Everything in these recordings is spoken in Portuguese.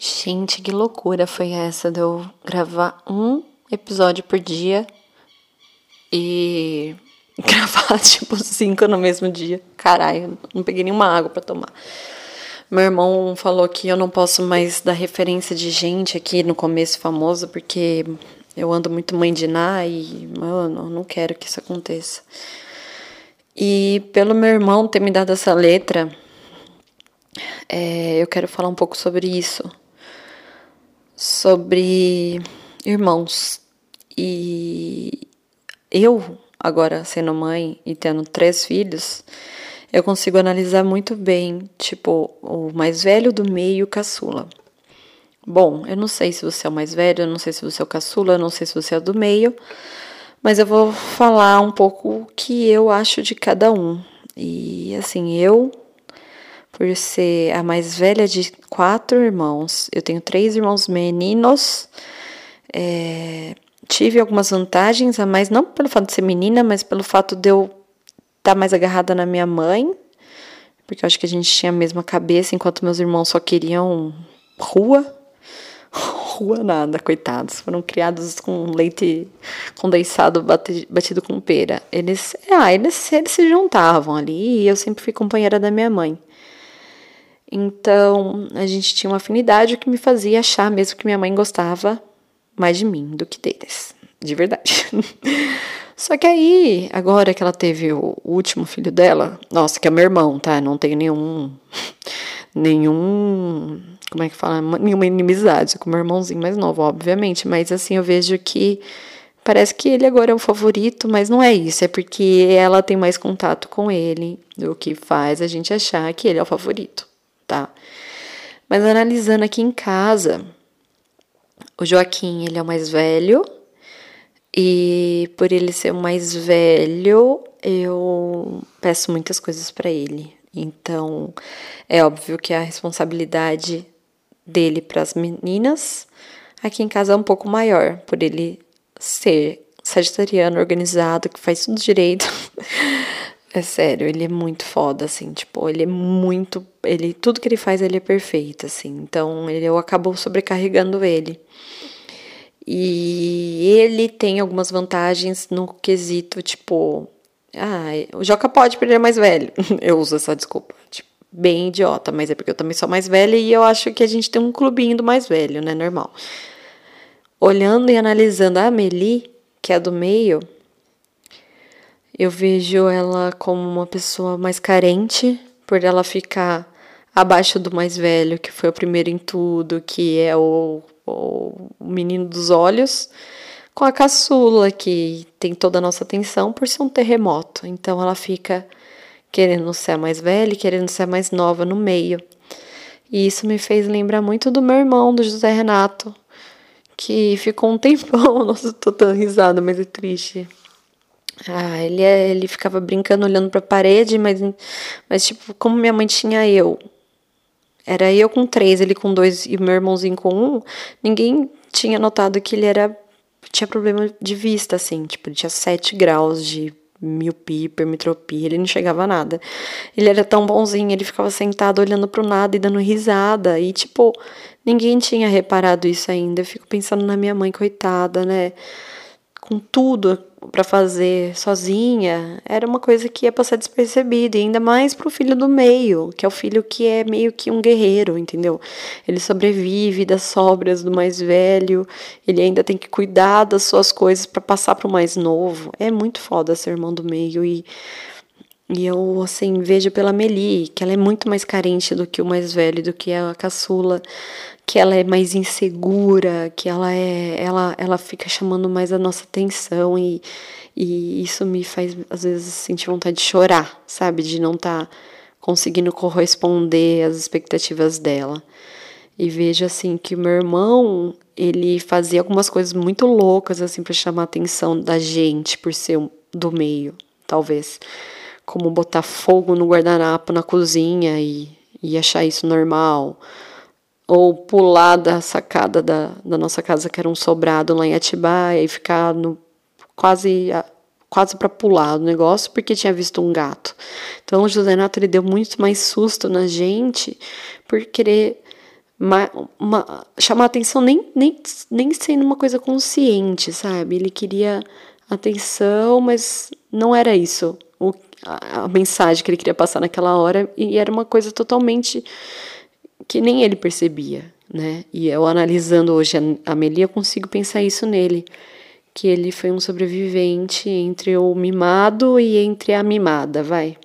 Gente, que loucura foi essa de eu gravar um episódio por dia e gravar tipo cinco no mesmo dia. Caralho, não peguei nenhuma água para tomar. Meu irmão falou que eu não posso mais dar referência de gente aqui no começo famoso porque eu ando muito mãe de Ná e, mano, não quero que isso aconteça. E pelo meu irmão ter me dado essa letra, é, eu quero falar um pouco sobre isso sobre irmãos. E eu, agora sendo mãe e tendo três filhos, eu consigo analisar muito bem, tipo, o mais velho do meio caçula. Bom, eu não sei se você é o mais velho, eu não sei se você é o caçula, eu não sei se você é do meio, mas eu vou falar um pouco o que eu acho de cada um. E assim, eu por ser a mais velha de quatro irmãos. Eu tenho três irmãos meninos. É, tive algumas vantagens a mais, não pelo fato de ser menina, mas pelo fato de eu estar tá mais agarrada na minha mãe, porque eu acho que a gente tinha a mesma cabeça, enquanto meus irmãos só queriam rua. Rua nada, coitados. Foram criados com leite condensado batido com pera. Eles, ah, eles, eles se juntavam ali e eu sempre fui companheira da minha mãe. Então, a gente tinha uma afinidade que me fazia achar mesmo que minha mãe gostava mais de mim do que deles. De verdade. Só que aí, agora que ela teve o último filho dela, nossa, que é meu irmão, tá? Não tenho nenhum. Nenhum. Como é que fala? Nenhuma inimizade com meu irmãozinho mais novo, obviamente. Mas assim, eu vejo que parece que ele agora é o favorito, mas não é isso. É porque ela tem mais contato com ele, o que faz a gente achar que ele é o favorito tá? Mas analisando aqui em casa, o Joaquim, ele é o mais velho, e por ele ser o mais velho, eu peço muitas coisas para ele. Então, é óbvio que a responsabilidade dele para as meninas aqui em casa é um pouco maior, por ele ser sagitariano, organizado, que faz tudo direito. É sério, ele é muito foda, assim, tipo, ele é muito. Ele, tudo que ele faz, ele é perfeito, assim. Então, ele, eu acabo sobrecarregando ele. E ele tem algumas vantagens no quesito, tipo. Ah, o Joca pode, porque ele é mais velho. eu uso essa desculpa. Tipo, bem idiota, mas é porque eu também sou mais velha e eu acho que a gente tem um clubinho do mais velho, né? Normal. Olhando e analisando a Amelie, que é do meio eu vejo ela como uma pessoa mais carente, por ela ficar abaixo do mais velho, que foi o primeiro em tudo, que é o, o menino dos olhos, com a caçula, que tem toda a nossa atenção por ser um terremoto. Então ela fica querendo ser a mais velha e querendo ser a mais nova no meio. E isso me fez lembrar muito do meu irmão, do José Renato, que ficou um tempão. Nossa, tô tão risada, mas é triste. Ah, ele, é, ele ficava brincando, olhando para a parede, mas, mas, tipo, como minha mãe tinha eu, era eu com três, ele com dois e meu irmãozinho com um, ninguém tinha notado que ele era tinha problema de vista, assim, tipo, ele tinha sete graus de miopia, hipermetropia, ele não chegava a nada. Ele era tão bonzinho, ele ficava sentado olhando pro nada e dando risada, e, tipo, ninguém tinha reparado isso ainda. Eu fico pensando na minha mãe, coitada, né? Com tudo para fazer sozinha era uma coisa que ia passar despercebida, e ainda mais pro filho do meio, que é o filho que é meio que um guerreiro, entendeu? Ele sobrevive das sobras do mais velho, ele ainda tem que cuidar das suas coisas para passar pro mais novo. É muito foda ser irmão do meio e e eu, assim, vejo pela Meli, que ela é muito mais carente do que o mais velho, do que a caçula, que ela é mais insegura, que ela é, ela, ela fica chamando mais a nossa atenção e, e isso me faz, às vezes, sentir vontade de chorar, sabe? De não estar tá conseguindo corresponder às expectativas dela. E vejo, assim, que meu irmão, ele fazia algumas coisas muito loucas, assim, para chamar a atenção da gente, por ser do meio, talvez como botar fogo no guardanapo na cozinha e, e achar isso normal. Ou pular da sacada da, da nossa casa, que era um sobrado lá em Atibaia, e ficar no, quase quase para pular o negócio porque tinha visto um gato. Então o José Nato ele deu muito mais susto na gente por querer uma, uma, chamar atenção nem, nem, nem sendo uma coisa consciente, sabe? Ele queria atenção, mas não era isso o, a, a mensagem que ele queria passar naquela hora, e era uma coisa totalmente que nem ele percebia, né? E eu analisando hoje a Amelia, eu consigo pensar isso nele, que ele foi um sobrevivente entre o mimado e entre a mimada, vai.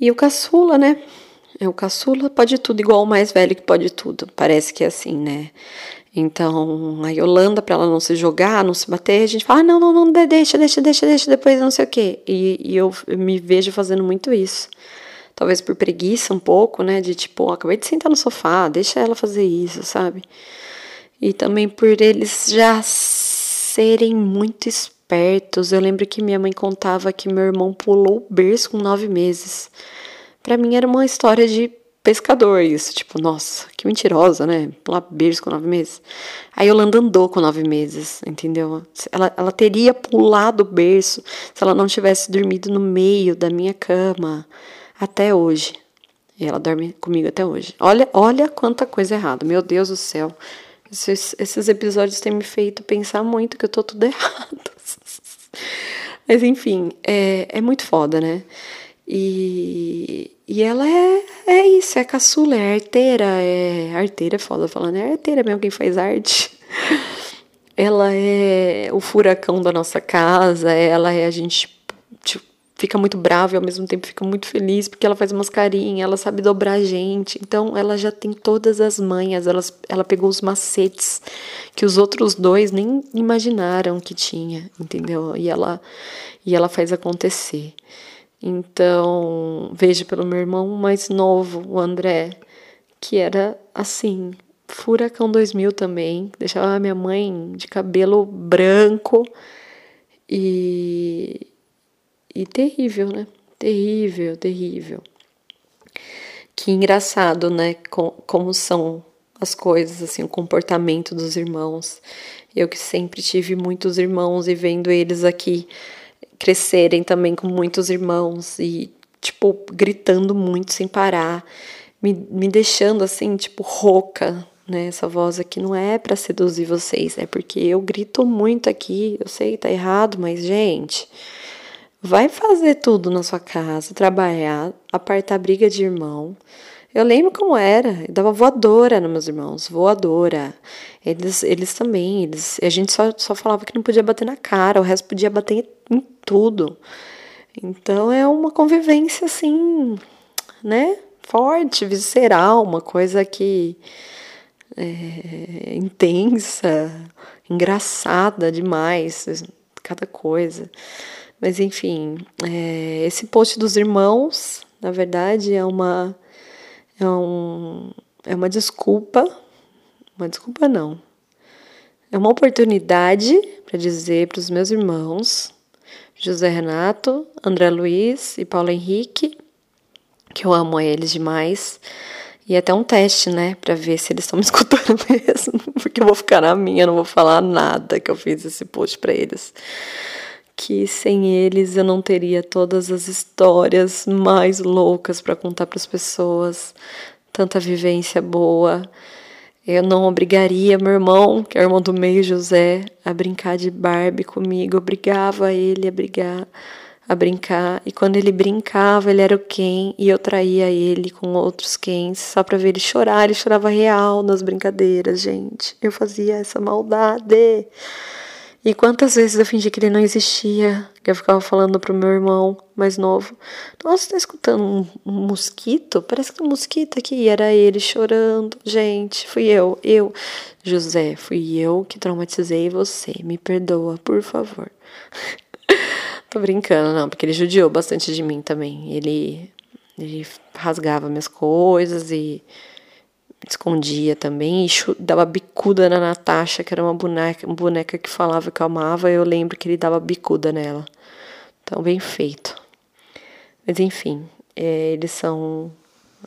E o caçula, né? É o caçula pode tudo igual o mais velho que pode tudo. Parece que é assim, né? Então, a Yolanda, para ela não se jogar, não se bater, a gente fala: ah, não, não, não, deixa, deixa, deixa, deixa, depois não sei o quê. E, e eu, me vejo fazendo muito isso. Talvez por preguiça um pouco, né? De tipo, oh, acabei de sentar no sofá, deixa ela fazer isso, sabe? E também por eles já serem muito espertos. Eu lembro que minha mãe contava que meu irmão pulou o berço com nove meses. Para mim era uma história de pescador isso, tipo, nossa, que mentirosa, né? Pular berço com nove meses. A Yolanda andou com nove meses, entendeu? Ela, ela teria pulado o berço se ela não tivesse dormido no meio da minha cama até hoje. E ela dorme comigo até hoje. Olha, olha quanta coisa errada, meu Deus do céu. Esses, esses episódios têm me feito pensar muito que eu tô tudo errado. Mas enfim, é, é muito foda, né? E, e ela é, é isso, é caçula, é arteira, é. Arteira é foda falando, é arteira mesmo quem faz arte. ela é o furacão da nossa casa, ela é a gente tipo, fica muito brava e ao mesmo tempo fica muito feliz porque ela faz umas carinhas, ela sabe dobrar a gente. Então ela já tem todas as manhas, ela, ela pegou os macetes que os outros dois nem imaginaram que tinha, entendeu? E ela, e ela faz acontecer. Então, vejo pelo meu irmão mais novo, o André, que era assim, Furacão 2000 também, deixava a minha mãe de cabelo branco e, e terrível, né? Terrível, terrível. Que engraçado, né? Com, como são as coisas, assim, o comportamento dos irmãos. Eu que sempre tive muitos irmãos e vendo eles aqui crescerem também com muitos irmãos e, tipo, gritando muito sem parar, me, me deixando assim, tipo, rouca, né? Essa voz aqui não é para seduzir vocês, é porque eu grito muito aqui, eu sei, tá errado, mas, gente. Vai fazer tudo na sua casa, trabalhar, apartar briga de irmão, eu lembro como era, eu dava voadora nos meus irmãos, voadora. Eles, eles também, eles, a gente só, só falava que não podia bater na cara, o resto podia bater em tudo. Então é uma convivência assim, né? Forte, visceral, uma coisa que é, intensa, engraçada demais, cada coisa. Mas enfim, é, esse post dos irmãos, na verdade, é uma é, um, é uma desculpa, uma desculpa não, é uma oportunidade para dizer para os meus irmãos, José Renato, André Luiz e Paulo Henrique, que eu amo eles demais. E é até um teste, né, para ver se eles estão me escutando mesmo, porque eu vou ficar na minha, não vou falar nada que eu fiz esse post para eles que sem eles eu não teria todas as histórias mais loucas para contar para as pessoas, tanta vivência boa. Eu não obrigaria meu irmão, que é o irmão do meio, José, a brincar de Barbie comigo. Eu obrigava ele a brigar, a brincar. E quando ele brincava, ele era o Ken e eu traía ele com outros Kens só para ver ele chorar. Ele chorava real nas brincadeiras, gente. Eu fazia essa maldade. E quantas vezes eu fingi que ele não existia, que eu ficava falando pro meu irmão mais novo: Nossa, tá escutando um, um mosquito? Parece que tem um mosquito aqui. E era ele chorando. Gente, fui eu, eu. José, fui eu que traumatizei você. Me perdoa, por favor. Tô brincando, não, porque ele judiou bastante de mim também. Ele, ele rasgava minhas coisas e escondia também e dava bicuda na Natasha, que era uma boneca, uma boneca que falava que eu amava, eu lembro que ele dava bicuda nela. Então, bem feito. Mas enfim, é, eles são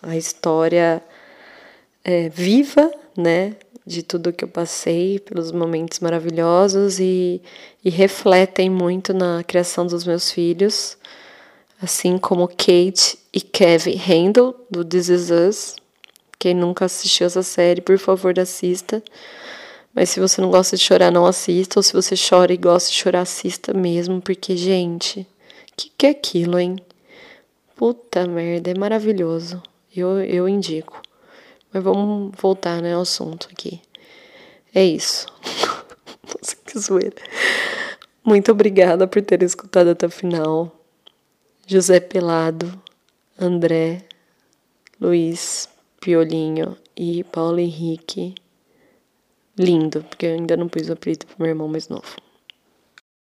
a história é, viva, né, de tudo que eu passei, pelos momentos maravilhosos e, e refletem muito na criação dos meus filhos, assim como Kate e Kevin Handel, do This Is Us, Quem nunca assistiu essa série, por favor, assista. Mas se você não gosta de chorar, não assista. Ou se você chora e gosta de chorar, assista mesmo. Porque, gente, que que é aquilo, hein? Puta merda, é maravilhoso. Eu, eu indico. Mas vamos voltar, né, ao assunto aqui. É isso. Nossa, que zoeira. Muito obrigada por ter escutado até o final. José Pelado, André, Luiz, Piolinho e Paulo Henrique. Lindo, porque eu ainda não pus o apelido pro meu irmão mais novo.